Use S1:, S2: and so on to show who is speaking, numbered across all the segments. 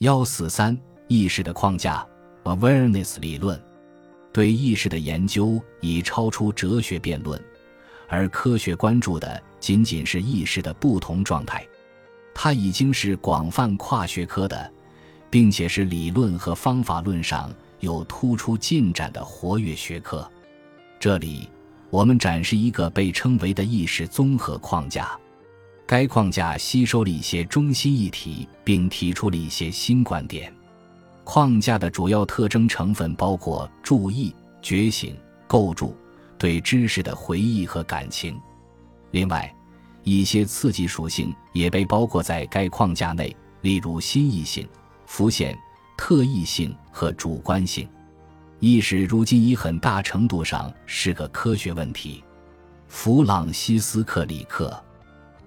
S1: 幺四三意识的框架 （awareness 理论）对意识的研究已超出哲学辩论，而科学关注的仅仅是意识的不同状态。它已经是广泛跨学科的，并且是理论和方法论上有突出进展的活跃学科。这里，我们展示一个被称为的意识综合框架。该框架吸收了一些中心议题，并提出了一些新观点。框架的主要特征成分包括注意、觉醒、构筑、对知识的回忆和感情。另外，一些刺激属性也被包括在该框架内，例如新异性、浮现、特异性和主观性。意识如今已很大程度上是个科学问题。弗朗西斯克里克。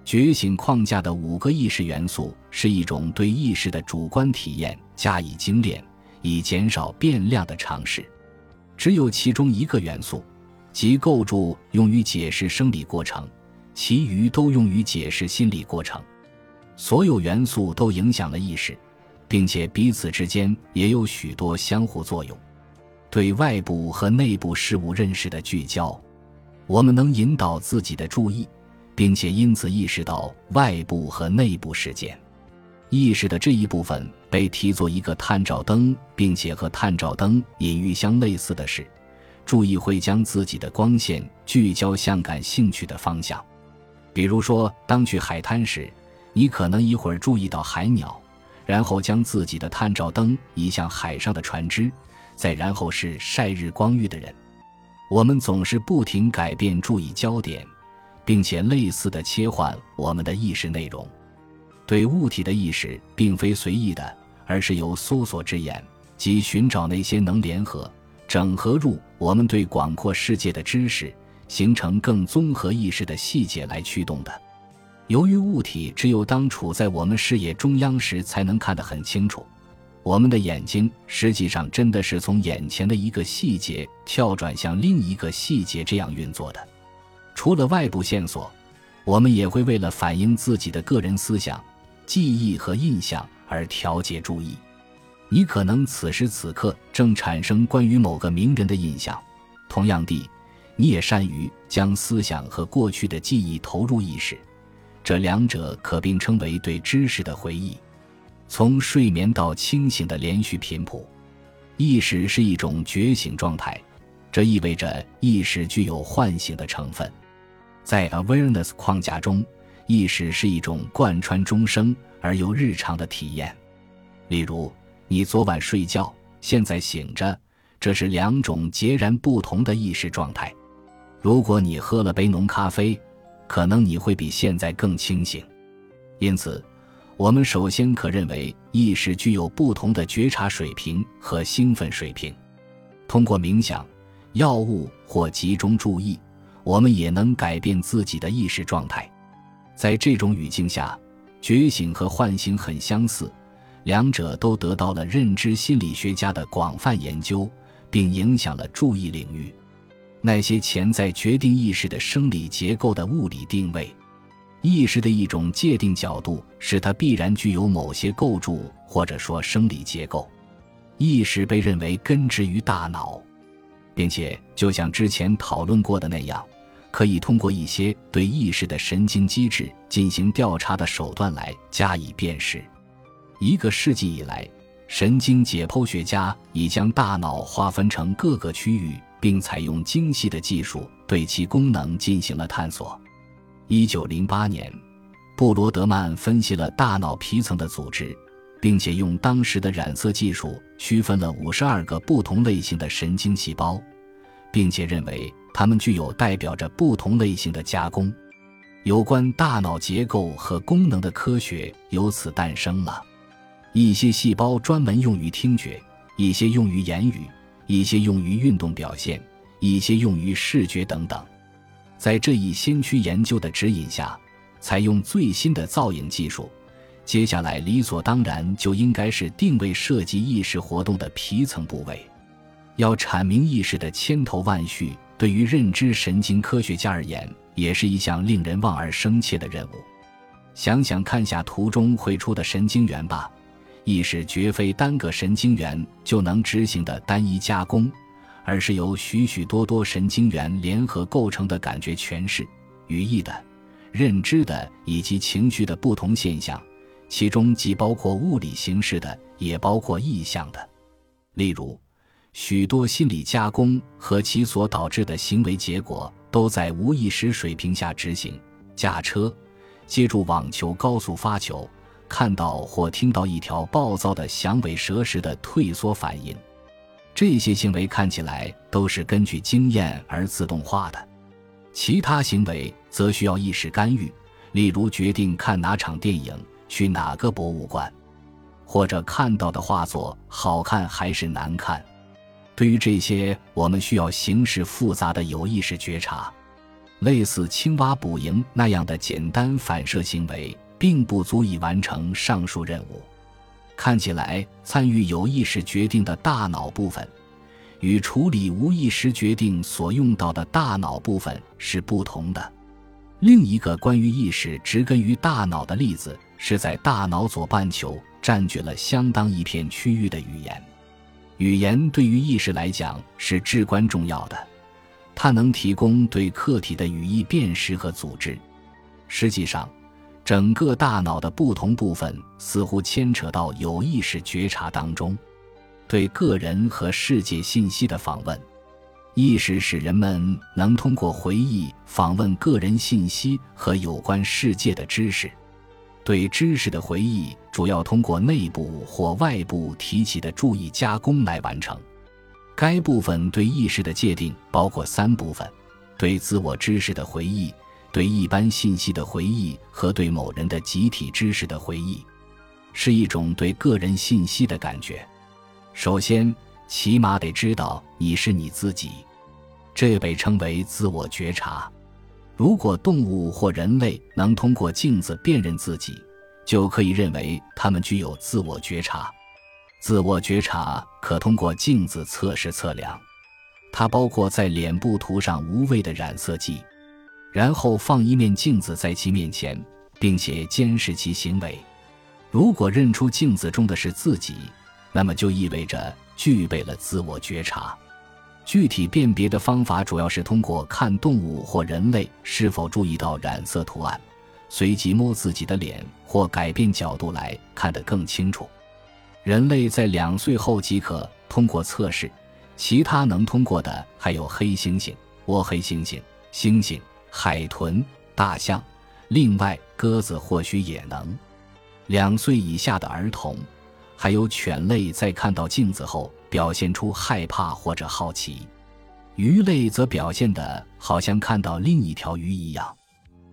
S1: 觉醒框架的五个意识元素是一种对意识的主观体验加以精炼，以减少变量的尝试。只有其中一个元素，即构筑，用于解释生理过程，其余都用于解释心理过程。所有元素都影响了意识，并且彼此之间也有许多相互作用。对外部和内部事物认识的聚焦，我们能引导自己的注意。并且因此意识到外部和内部事件，意识的这一部分被提作一个探照灯，并且和探照灯隐喻相类似的是，注意会将自己的光线聚焦向感兴趣的方向。比如说，当去海滩时，你可能一会儿注意到海鸟，然后将自己的探照灯移向海上的船只，再然后是晒日光浴的人。我们总是不停改变注意焦点。并且类似的切换我们的意识内容，对物体的意识并非随意的，而是由搜索之眼，即寻找那些能联合、整合入我们对广阔世界的知识，形成更综合意识的细节来驱动的。由于物体只有当处在我们视野中央时才能看得很清楚，我们的眼睛实际上真的是从眼前的一个细节跳转向另一个细节这样运作的。除了外部线索，我们也会为了反映自己的个人思想、记忆和印象而调节注意。你可能此时此刻正产生关于某个名人的印象，同样地，你也善于将思想和过去的记忆投入意识，这两者可并称为对知识的回忆。从睡眠到清醒的连续频谱，意识是一种觉醒状态，这意味着意识具有唤醒的成分。在 awareness 框架中，意识是一种贯穿终生而又日常的体验。例如，你昨晚睡觉，现在醒着，这是两种截然不同的意识状态。如果你喝了杯浓咖啡，可能你会比现在更清醒。因此，我们首先可认为意识具有不同的觉察水平和兴奋水平。通过冥想、药物或集中注意。我们也能改变自己的意识状态，在这种语境下，觉醒和唤醒很相似，两者都得到了认知心理学家的广泛研究，并影响了注意领域。那些潜在决定意识的生理结构的物理定位，意识的一种界定角度是它必然具有某些构筑或者说生理结构。意识被认为根植于大脑，并且就像之前讨论过的那样。可以通过一些对意识的神经机制进行调查的手段来加以辨识。一个世纪以来，神经解剖学家已将大脑划分成各个区域，并采用精细的技术对其功能进行了探索。一九零八年，布罗德曼分析了大脑皮层的组织，并且用当时的染色技术区分了五十二个不同类型的神经细胞，并且认为。它们具有代表着不同类型的加工，有关大脑结构和功能的科学由此诞生了。一些细胞专门用于听觉，一些用于言语，一些用于运动表现，一些用于视觉等等。在这一先驱研究的指引下，采用最新的造影技术，接下来理所当然就应该是定位涉及意识活动的皮层部位。要阐明意识的千头万绪。对于认知神经科学家而言，也是一项令人望而生切的任务。想想看下图中绘出的神经元吧，意识绝非单个神经元就能执行的单一加工，而是由许许多多神经元联合构成的感觉诠释、语义的、认知的以及情绪的不同现象，其中既包括物理形式的，也包括意象的。例如，许多心理加工和其所导致的行为结果都在无意识水平下执行。驾车，接住网球高速发球，看到或听到一条暴躁的响尾蛇时的退缩反应，这些行为看起来都是根据经验而自动化的。其他行为则需要意识干预，例如决定看哪场电影、去哪个博物馆，或者看到的画作好看还是难看。对于这些，我们需要形式复杂的有意识觉察。类似青蛙捕蝇那样的简单反射行为，并不足以完成上述任务。看起来，参与有意识决定的大脑部分，与处理无意识决定所用到的大脑部分是不同的。另一个关于意识植根于大脑的例子，是在大脑左半球占据了相当一片区域的语言。语言对于意识来讲是至关重要的，它能提供对客体的语义辨识和组织。实际上，整个大脑的不同部分似乎牵扯到有意识觉察当中，对个人和世界信息的访问。意识使人们能通过回忆访问个人信息和有关世界的知识。对知识的回忆主要通过内部或外部提起的注意加工来完成。该部分对意识的界定包括三部分：对自我知识的回忆、对一般信息的回忆和对某人的集体知识的回忆，是一种对个人信息的感觉。首先，起码得知道你是你自己，这被称为自我觉察。如果动物或人类能通过镜子辨认自己，就可以认为他们具有自我觉察。自我觉察可通过镜子测试测量，它包括在脸部涂上无味的染色剂，然后放一面镜子在其面前，并且监视其行为。如果认出镜子中的是自己，那么就意味着具备了自我觉察。具体辨别的方法主要是通过看动物或人类是否注意到染色图案，随即摸自己的脸或改变角度来看得更清楚。人类在两岁后即可通过测试，其他能通过的还有黑猩猩、倭黑猩猩、猩猩、海豚、大象，另外鸽子或许也能。两岁以下的儿童，还有犬类在看到镜子后。表现出害怕或者好奇，鱼类则表现得好像看到另一条鱼一样，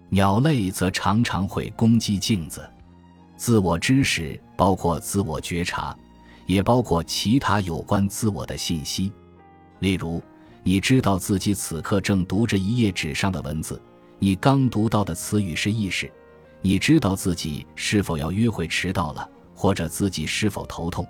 S1: 鸟类则常常会攻击镜子。自我知识包括自我觉察，也包括其他有关自我的信息，例如，你知道自己此刻正读着一页纸上的文字，你刚读到的词语是意识，你知道自己是否要约会迟到了，或者自己是否头痛。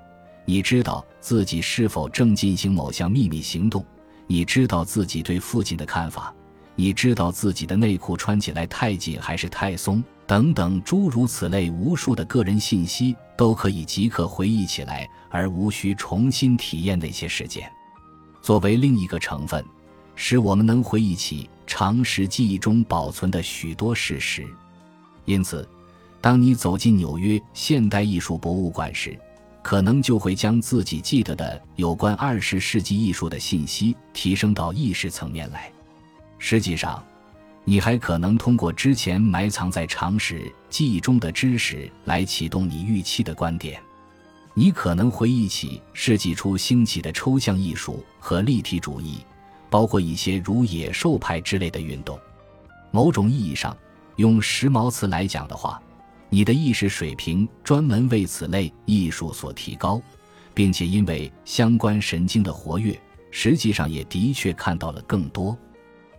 S1: 你知道自己是否正进行某项秘密行动？你知道自己对父亲的看法？你知道自己的内裤穿起来太紧还是太松？等等，诸如此类，无数的个人信息都可以即刻回忆起来，而无需重新体验那些事件。作为另一个成分，使我们能回忆起常识记忆中保存的许多事实。因此，当你走进纽约现代艺术博物馆时，可能就会将自己记得的有关二十世纪艺术的信息提升到意识层面来。实际上，你还可能通过之前埋藏在常识记忆中的知识来启动你预期的观点。你可能回忆起世纪初兴起的抽象艺术和立体主义，包括一些如野兽派之类的运动。某种意义上，用时髦词来讲的话。你的意识水平专门为此类艺术所提高，并且因为相关神经的活跃，实际上也的确看到了更多。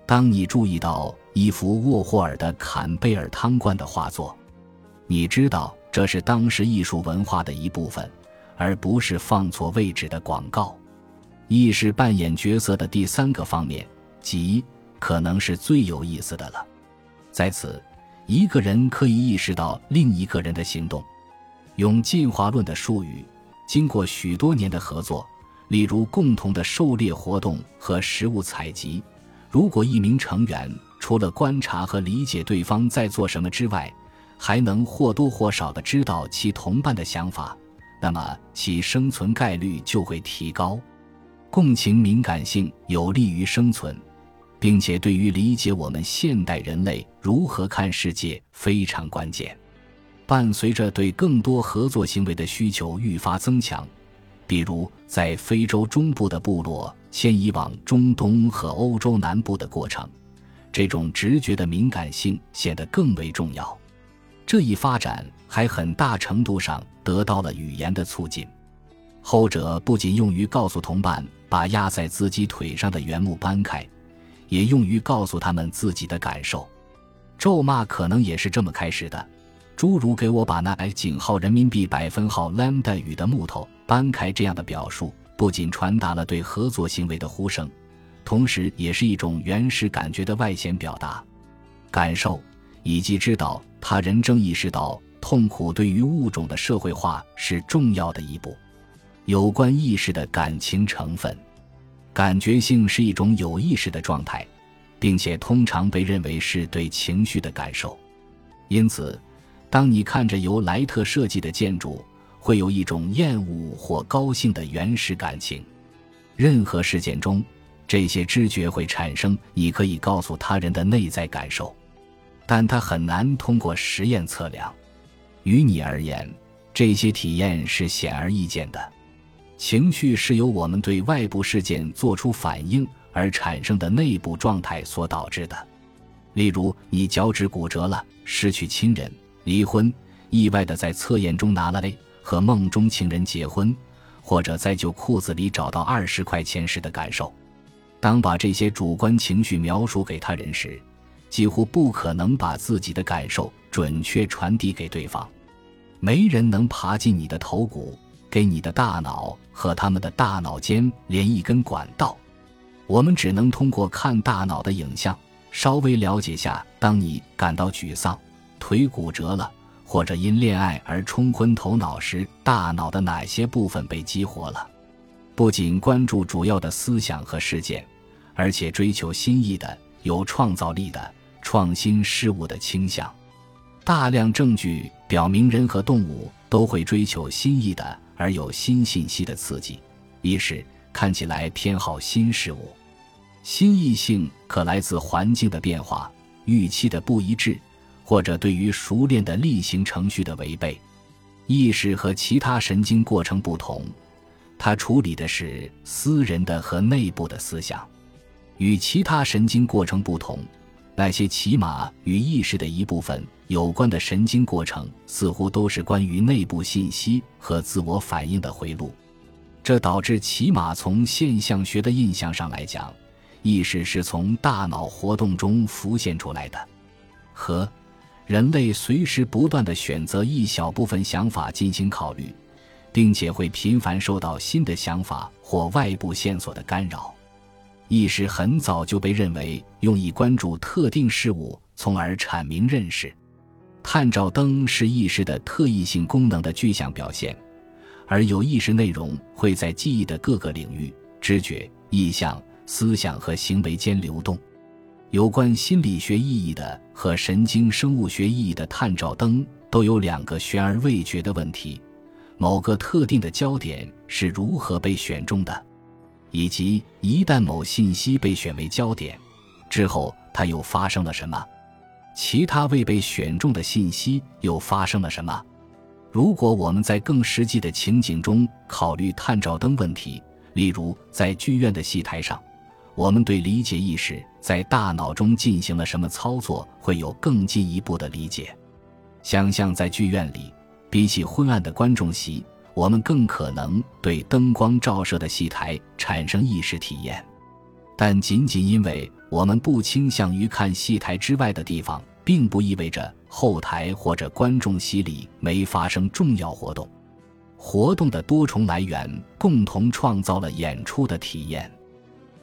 S1: 当你注意到一幅沃霍尔的坎贝尔汤罐的画作，你知道这是当时艺术文化的一部分，而不是放错位置的广告。意识扮演角色的第三个方面，即可能是最有意思的了，在此。一个人可以意识到另一个人的行动，用进化论的术语，经过许多年的合作，例如共同的狩猎活动和食物采集，如果一名成员除了观察和理解对方在做什么之外，还能或多或少的知道其同伴的想法，那么其生存概率就会提高。共情敏感性有利于生存，并且对于理解我们现代人类如何看世界非常关键。伴随着对更多合作行为的需求愈发增强，比如在非洲中部的部落迁移往中东和欧洲南部的过程，这种直觉的敏感性显得更为重要。这一发展还很大程度上得到了语言的促进，后者不仅用于告诉同伴把压在自己腿上的原木搬开，也用于告诉他们自己的感受。咒骂可能也是这么开始的。诸如给我把那井号人民币百分号 lambda 语的木头搬开这样的表述，不仅传达了对合作行为的呼声，同时也是一种原始感觉的外显表达。感受以及知道他人正意识到痛苦对于物种的社会化是重要的一步。有关意识的感情成分，感觉性是一种有意识的状态，并且通常被认为是对情绪的感受，因此。当你看着由莱特设计的建筑，会有一种厌恶或高兴的原始感情。任何事件中，这些知觉会产生你可以告诉他人的内在感受，但它很难通过实验测量。于你而言，这些体验是显而易见的。情绪是由我们对外部事件做出反应而产生的内部状态所导致的。例如，你脚趾骨折了，失去亲人。离婚，意外的在测验中拿了 A，和梦中情人结婚，或者在旧裤子里找到二十块钱时的感受。当把这些主观情绪描述给他人时，几乎不可能把自己的感受准确传递给对方。没人能爬进你的头骨，给你的大脑和他们的大脑间连一根管道。我们只能通过看大脑的影像，稍微了解下当你感到沮丧。腿骨折了，或者因恋爱而冲昏头脑时，大脑的哪些部分被激活了？不仅关注主要的思想和事件，而且追求新意的、有创造力的、创新事物的倾向。大量证据表明，人和动物都会追求新意的而有新信息的刺激。一是看起来偏好新事物，新异性可来自环境的变化、预期的不一致。或者对于熟练的例行程序的违背，意识和其他神经过程不同，它处理的是私人的和内部的思想。与其他神经过程不同，那些起码与意识的一部分有关的神经过程，似乎都是关于内部信息和自我反应的回路。这导致起码从现象学的印象上来讲，意识是从大脑活动中浮现出来的，和。人类随时不断的选择一小部分想法进行考虑，并且会频繁受到新的想法或外部线索的干扰。意识很早就被认为用以关注特定事物，从而阐明认识。探照灯是意识的特异性功能的具象表现，而有意识内容会在记忆的各个领域——知觉、意象、思想和行为间流动。有关心理学意义的和神经生物学意义的探照灯都有两个悬而未决的问题：某个特定的焦点是如何被选中的，以及一旦某信息被选为焦点之后，它又发生了什么？其他未被选中的信息又发生了什么？如果我们在更实际的情景中考虑探照灯问题，例如在剧院的戏台上。我们对理解意识在大脑中进行了什么操作会有更进一步的理解。想象在剧院里，比起昏暗的观众席，我们更可能对灯光照射的戏台产生意识体验。但仅仅因为我们不倾向于看戏台之外的地方，并不意味着后台或者观众席里没发生重要活动。活动的多重来源共同创造了演出的体验。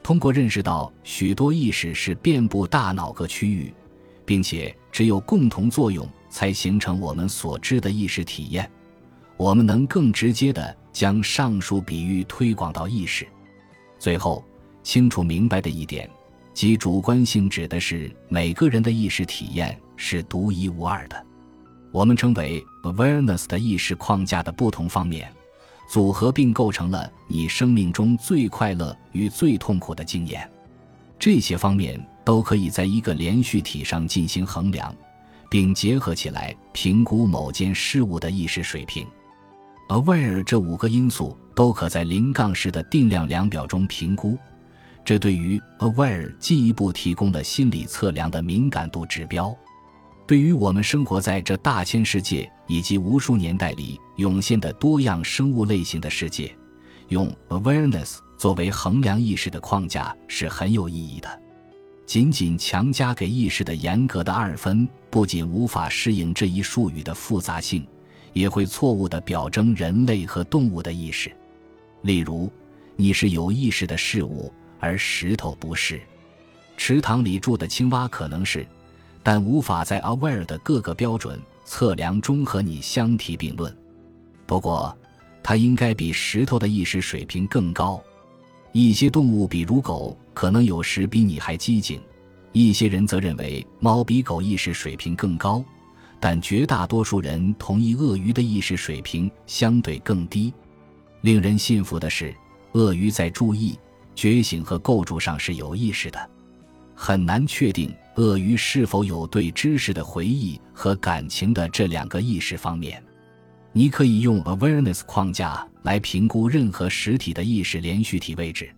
S1: 通过认识到许多意识是遍布大脑各区域，并且只有共同作用才形成我们所知的意识体验，我们能更直接地将上述比喻推广到意识。最后，清楚明白的一点，即主观性指的是每个人的意识体验是独一无二的。我们称为 awareness 的意识框架的不同方面，组合并构成了你生命中最快乐与最痛苦的经验。这些方面都可以在一个连续体上进行衡量，并结合起来评估某件事物的意识水平。aware 这五个因素都可在零杠式的定量量表中评估，这对于 aware 进一步提供了心理测量的敏感度指标。对于我们生活在这大千世界以及无数年代里涌现的多样生物类型的世界，用 awareness 作为衡量意识的框架是很有意义的。仅仅强加给意识的严格的二分，不仅无法适应这一术语的复杂性，也会错误地表征人类和动物的意识。例如，你是有意识的事物，而石头不是。池塘里住的青蛙可能是。但无法在 aware 的各个标准测量中和你相提并论。不过，它应该比石头的意识水平更高。一些动物，比如狗，可能有时比你还机警；一些人则认为猫比狗意识水平更高。但绝大多数人同意鳄鱼的意识水平相对更低。令人信服的是，鳄鱼在注意、觉醒和构筑上是有意识的。很难确定。鳄鱼是否有对知识的回忆和感情的这两个意识方面？你可以用 awareness 框架来评估任何实体的意识连续体位置。